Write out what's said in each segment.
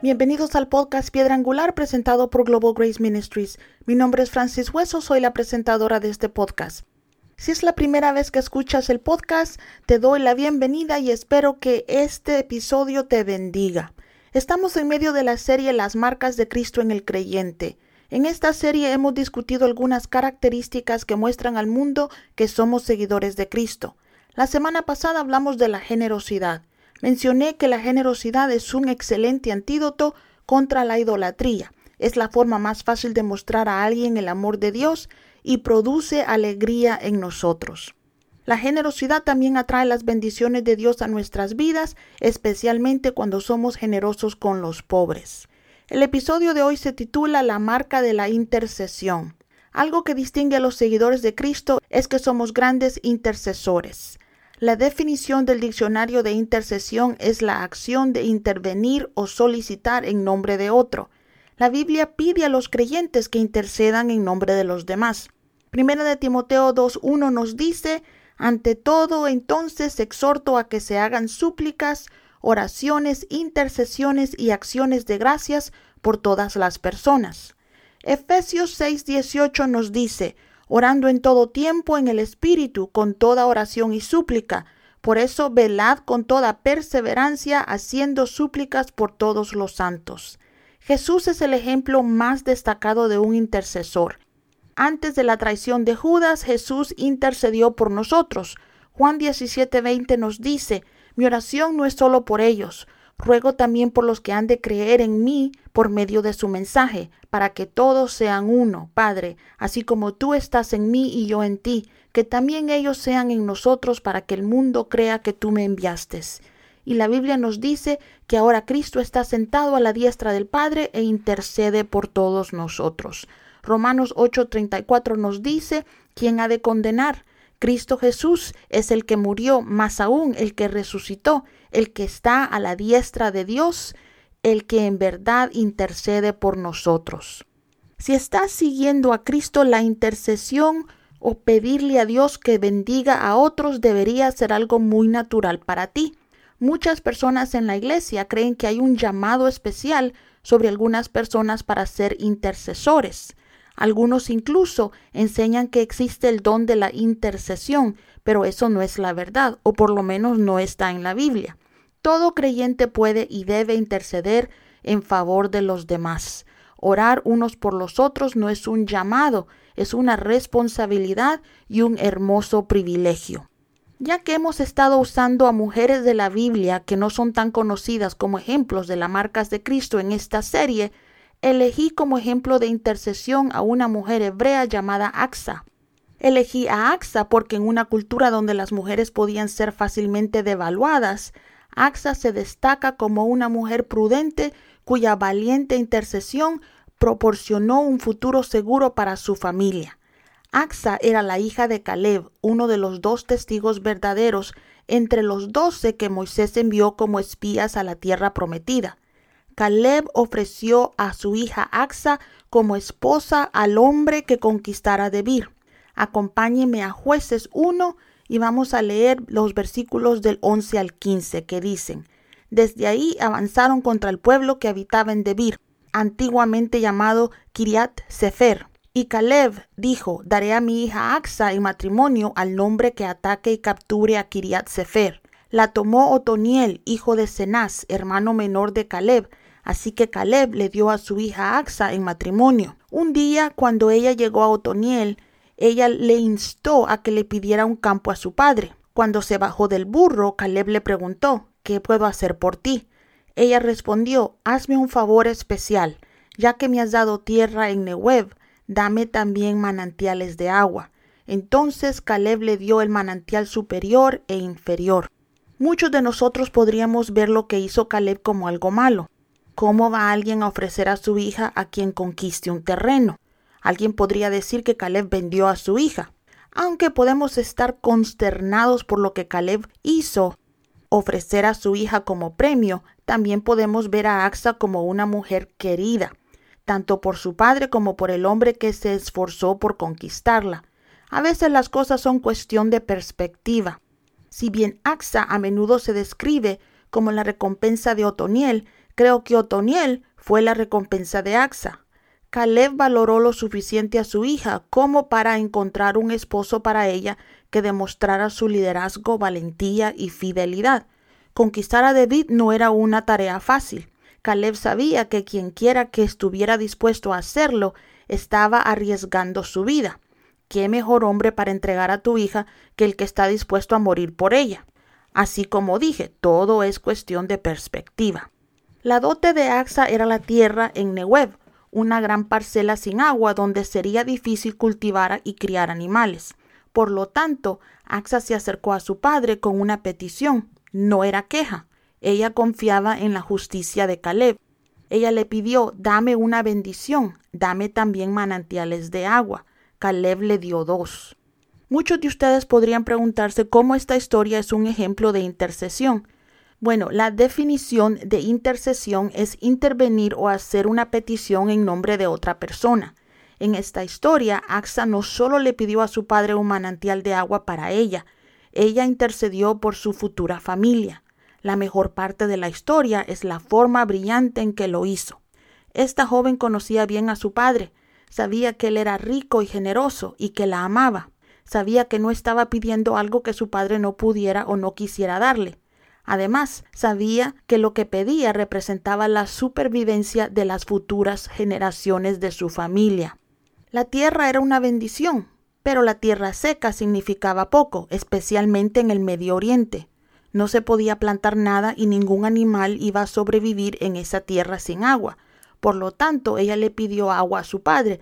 Bienvenidos al podcast Piedra Angular presentado por Global Grace Ministries. Mi nombre es Francis Hueso, soy la presentadora de este podcast. Si es la primera vez que escuchas el podcast, te doy la bienvenida y espero que este episodio te bendiga. Estamos en medio de la serie Las marcas de Cristo en el creyente. En esta serie hemos discutido algunas características que muestran al mundo que somos seguidores de Cristo. La semana pasada hablamos de la generosidad. Mencioné que la generosidad es un excelente antídoto contra la idolatría. Es la forma más fácil de mostrar a alguien el amor de Dios y produce alegría en nosotros. La generosidad también atrae las bendiciones de Dios a nuestras vidas, especialmente cuando somos generosos con los pobres. El episodio de hoy se titula La marca de la intercesión. Algo que distingue a los seguidores de Cristo es que somos grandes intercesores. La definición del diccionario de intercesión es la acción de intervenir o solicitar en nombre de otro. La Biblia pide a los creyentes que intercedan en nombre de los demás. Primera de Timoteo 2.1 nos dice, ante todo entonces exhorto a que se hagan súplicas, oraciones, intercesiones y acciones de gracias por todas las personas. Efesios 6.18 nos dice, orando en todo tiempo en el Espíritu, con toda oración y súplica. Por eso velad con toda perseverancia, haciendo súplicas por todos los santos. Jesús es el ejemplo más destacado de un intercesor. Antes de la traición de Judas, Jesús intercedió por nosotros. Juan 17:20 nos dice, mi oración no es solo por ellos, Ruego también por los que han de creer en mí por medio de su mensaje, para que todos sean uno, Padre, así como tú estás en mí y yo en ti, que también ellos sean en nosotros para que el mundo crea que tú me enviaste. Y la Biblia nos dice que ahora Cristo está sentado a la diestra del Padre e intercede por todos nosotros. Romanos 8:34 nos dice, ¿quién ha de condenar? Cristo Jesús es el que murió, más aún el que resucitó, el que está a la diestra de Dios, el que en verdad intercede por nosotros. Si estás siguiendo a Cristo, la intercesión o pedirle a Dios que bendiga a otros debería ser algo muy natural para ti. Muchas personas en la iglesia creen que hay un llamado especial sobre algunas personas para ser intercesores. Algunos incluso enseñan que existe el don de la intercesión, pero eso no es la verdad, o por lo menos no está en la Biblia. Todo creyente puede y debe interceder en favor de los demás. Orar unos por los otros no es un llamado, es una responsabilidad y un hermoso privilegio. Ya que hemos estado usando a mujeres de la Biblia que no son tan conocidas como ejemplos de las marcas de Cristo en esta serie, elegí como ejemplo de intercesión a una mujer hebrea llamada Axa. Elegí a Axa porque en una cultura donde las mujeres podían ser fácilmente devaluadas, Axa se destaca como una mujer prudente cuya valiente intercesión proporcionó un futuro seguro para su familia. Axa era la hija de Caleb, uno de los dos testigos verdaderos entre los doce que Moisés envió como espías a la tierra prometida. Caleb ofreció a su hija Axa como esposa al hombre que conquistara Debir. Acompáñeme a jueces 1 y vamos a leer los versículos del 11 al 15 que dicen, Desde ahí avanzaron contra el pueblo que habitaba en Debir, antiguamente llamado Kiriat Sefer. Y Caleb dijo, daré a mi hija Axa en matrimonio al nombre que ataque y capture a Kiriat Sefer. La tomó Otoniel, hijo de Cenaz, hermano menor de Caleb, Así que Caleb le dio a su hija Axa en matrimonio. Un día, cuando ella llegó a Otoniel, ella le instó a que le pidiera un campo a su padre. Cuando se bajó del burro, Caleb le preguntó, ¿qué puedo hacer por ti? Ella respondió, hazme un favor especial, ya que me has dado tierra en Nehuev, dame también manantiales de agua. Entonces Caleb le dio el manantial superior e inferior. Muchos de nosotros podríamos ver lo que hizo Caleb como algo malo. ¿Cómo va alguien a ofrecer a su hija a quien conquiste un terreno? Alguien podría decir que Caleb vendió a su hija. Aunque podemos estar consternados por lo que Caleb hizo, ofrecer a su hija como premio, también podemos ver a Axa como una mujer querida, tanto por su padre como por el hombre que se esforzó por conquistarla. A veces las cosas son cuestión de perspectiva. Si bien Axa a menudo se describe como la recompensa de Otoniel, creo que Otoniel fue la recompensa de Axa. Caleb valoró lo suficiente a su hija como para encontrar un esposo para ella que demostrara su liderazgo, valentía y fidelidad. Conquistar a David no era una tarea fácil. Caleb sabía que quienquiera que estuviera dispuesto a hacerlo estaba arriesgando su vida. ¿Qué mejor hombre para entregar a tu hija que el que está dispuesto a morir por ella? Así como dije, todo es cuestión de perspectiva. La dote de Axa era la tierra en Nehuev, una gran parcela sin agua donde sería difícil cultivar y criar animales. Por lo tanto, Axa se acercó a su padre con una petición. No era queja. Ella confiaba en la justicia de Caleb. Ella le pidió, dame una bendición, dame también manantiales de agua. Caleb le dio dos. Muchos de ustedes podrían preguntarse cómo esta historia es un ejemplo de intercesión. Bueno, la definición de intercesión es intervenir o hacer una petición en nombre de otra persona. En esta historia, Axa no solo le pidió a su padre un manantial de agua para ella, ella intercedió por su futura familia. La mejor parte de la historia es la forma brillante en que lo hizo. Esta joven conocía bien a su padre, sabía que él era rico y generoso y que la amaba, sabía que no estaba pidiendo algo que su padre no pudiera o no quisiera darle. Además, sabía que lo que pedía representaba la supervivencia de las futuras generaciones de su familia. La tierra era una bendición, pero la tierra seca significaba poco, especialmente en el Medio Oriente. No se podía plantar nada y ningún animal iba a sobrevivir en esa tierra sin agua. Por lo tanto, ella le pidió agua a su padre,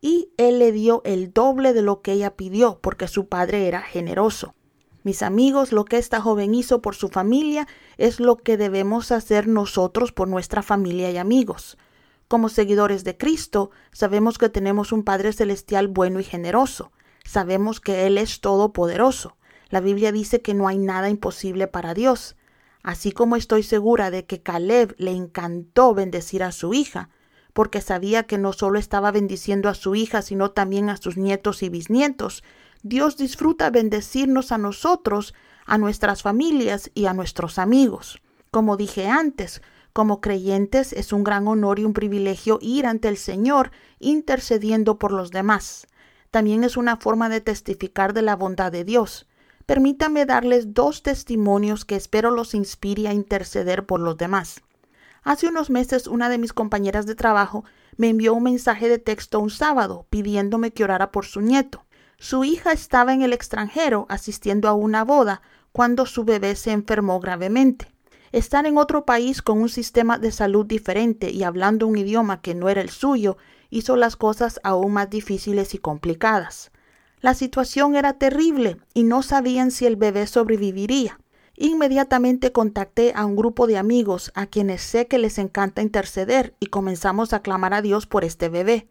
y él le dio el doble de lo que ella pidió, porque su padre era generoso. Mis amigos, lo que esta joven hizo por su familia es lo que debemos hacer nosotros por nuestra familia y amigos. Como seguidores de Cristo, sabemos que tenemos un Padre Celestial bueno y generoso. Sabemos que Él es todopoderoso. La Biblia dice que no hay nada imposible para Dios. Así como estoy segura de que Caleb le encantó bendecir a su hija, porque sabía que no solo estaba bendiciendo a su hija, sino también a sus nietos y bisnietos, Dios disfruta bendecirnos a nosotros, a nuestras familias y a nuestros amigos. Como dije antes, como creyentes es un gran honor y un privilegio ir ante el Señor intercediendo por los demás. También es una forma de testificar de la bondad de Dios. Permítame darles dos testimonios que espero los inspire a interceder por los demás. Hace unos meses una de mis compañeras de trabajo me envió un mensaje de texto un sábado pidiéndome que orara por su nieto. Su hija estaba en el extranjero asistiendo a una boda cuando su bebé se enfermó gravemente. Estar en otro país con un sistema de salud diferente y hablando un idioma que no era el suyo hizo las cosas aún más difíciles y complicadas. La situación era terrible y no sabían si el bebé sobreviviría. Inmediatamente contacté a un grupo de amigos a quienes sé que les encanta interceder y comenzamos a clamar a Dios por este bebé.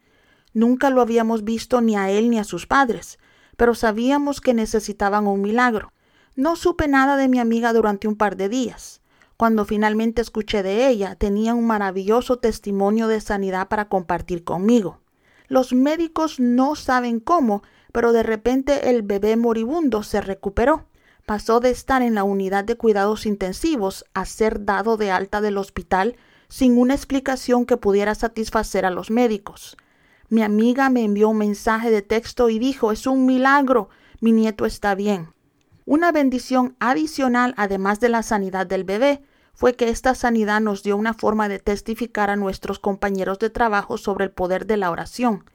Nunca lo habíamos visto ni a él ni a sus padres, pero sabíamos que necesitaban un milagro. No supe nada de mi amiga durante un par de días. Cuando finalmente escuché de ella, tenía un maravilloso testimonio de sanidad para compartir conmigo. Los médicos no saben cómo, pero de repente el bebé moribundo se recuperó. Pasó de estar en la unidad de cuidados intensivos a ser dado de alta del hospital sin una explicación que pudiera satisfacer a los médicos. Mi amiga me envió un mensaje de texto y dijo, es un milagro, mi nieto está bien. Una bendición adicional, además de la sanidad del bebé, fue que esta sanidad nos dio una forma de testificar a nuestros compañeros de trabajo sobre el poder de la oración.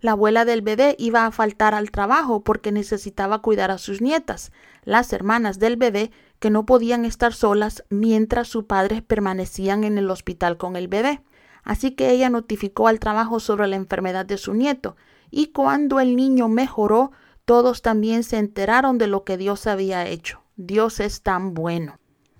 La abuela del bebé iba a faltar al trabajo porque necesitaba cuidar a sus nietas, las hermanas del bebé, que no podían estar solas mientras sus padres permanecían en el hospital con el bebé. Así que ella notificó al trabajo sobre la enfermedad de su nieto, y cuando el niño mejoró, todos también se enteraron de lo que Dios había hecho. Dios es tan bueno.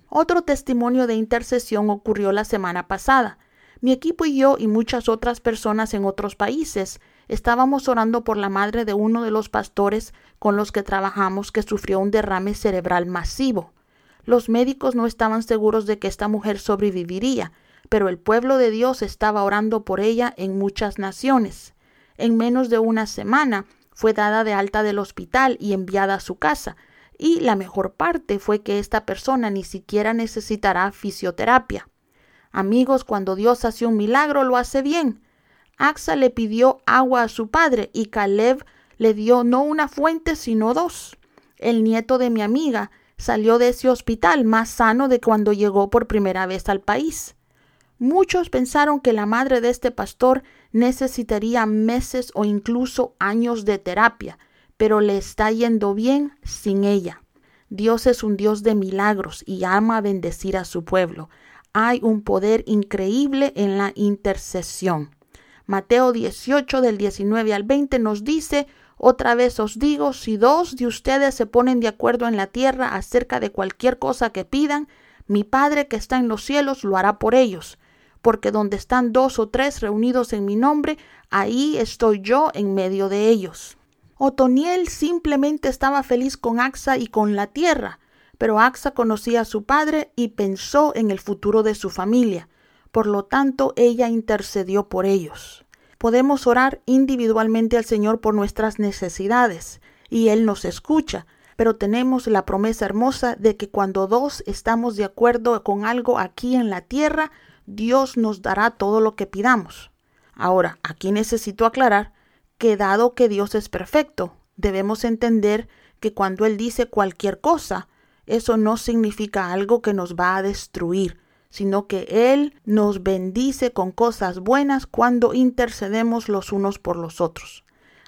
Otro testimonio de intercesión ocurrió la semana pasada. Mi equipo y yo y muchas otras personas en otros países estábamos orando por la madre de uno de los pastores con los que trabajamos que sufrió un derrame cerebral masivo. Los médicos no estaban seguros de que esta mujer sobreviviría, pero el pueblo de Dios estaba orando por ella en muchas naciones. En menos de una semana fue dada de alta del hospital y enviada a su casa, y la mejor parte fue que esta persona ni siquiera necesitará fisioterapia. Amigos, cuando Dios hace un milagro, lo hace bien. Axa le pidió agua a su padre y Caleb le dio no una fuente, sino dos. El nieto de mi amiga salió de ese hospital más sano de cuando llegó por primera vez al país. Muchos pensaron que la madre de este pastor necesitaría meses o incluso años de terapia, pero le está yendo bien sin ella. Dios es un Dios de milagros y ama bendecir a su pueblo. Hay un poder increíble en la intercesión. Mateo 18 del 19 al 20 nos dice, otra vez os digo, si dos de ustedes se ponen de acuerdo en la tierra acerca de cualquier cosa que pidan, mi Padre que está en los cielos lo hará por ellos porque donde están dos o tres reunidos en mi nombre, ahí estoy yo en medio de ellos. Otoniel simplemente estaba feliz con Axa y con la tierra, pero Axa conocía a su padre y pensó en el futuro de su familia. Por lo tanto, ella intercedió por ellos. Podemos orar individualmente al Señor por nuestras necesidades, y Él nos escucha, pero tenemos la promesa hermosa de que cuando dos estamos de acuerdo con algo aquí en la tierra, Dios nos dará todo lo que pidamos. Ahora, aquí necesito aclarar que dado que Dios es perfecto, debemos entender que cuando Él dice cualquier cosa, eso no significa algo que nos va a destruir, sino que Él nos bendice con cosas buenas cuando intercedemos los unos por los otros.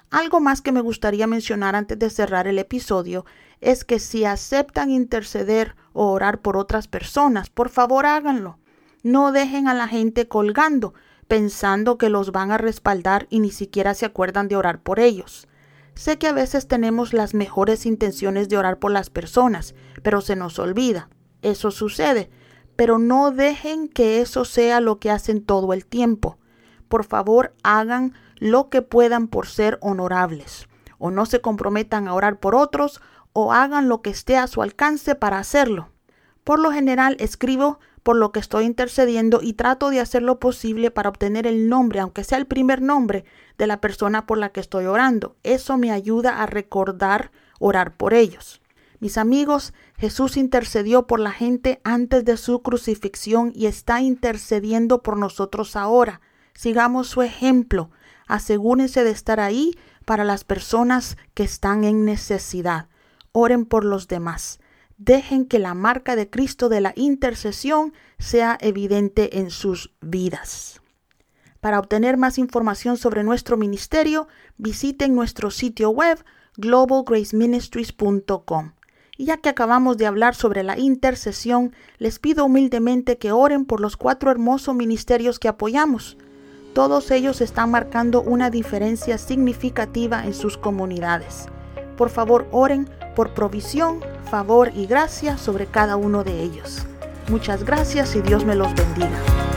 Algo más que me gustaría mencionar antes de cerrar el episodio es que si aceptan interceder o orar por otras personas, por favor háganlo. No dejen a la gente colgando, pensando que los van a respaldar y ni siquiera se acuerdan de orar por ellos. Sé que a veces tenemos las mejores intenciones de orar por las personas, pero se nos olvida. Eso sucede, pero no dejen que eso sea lo que hacen todo el tiempo. Por favor, hagan lo que puedan por ser honorables, o no se comprometan a orar por otros, o hagan lo que esté a su alcance para hacerlo. Por lo general escribo por lo que estoy intercediendo y trato de hacer lo posible para obtener el nombre, aunque sea el primer nombre de la persona por la que estoy orando. Eso me ayuda a recordar orar por ellos. Mis amigos, Jesús intercedió por la gente antes de su crucifixión y está intercediendo por nosotros ahora. Sigamos su ejemplo. Asegúrense de estar ahí para las personas que están en necesidad. Oren por los demás dejen que la marca de Cristo de la intercesión sea evidente en sus vidas. Para obtener más información sobre nuestro ministerio, visiten nuestro sitio web globalgraceministries.com. Y ya que acabamos de hablar sobre la intercesión, les pido humildemente que oren por los cuatro hermosos ministerios que apoyamos. Todos ellos están marcando una diferencia significativa en sus comunidades. Por favor, oren por provisión, favor y gracia sobre cada uno de ellos. Muchas gracias y Dios me los bendiga.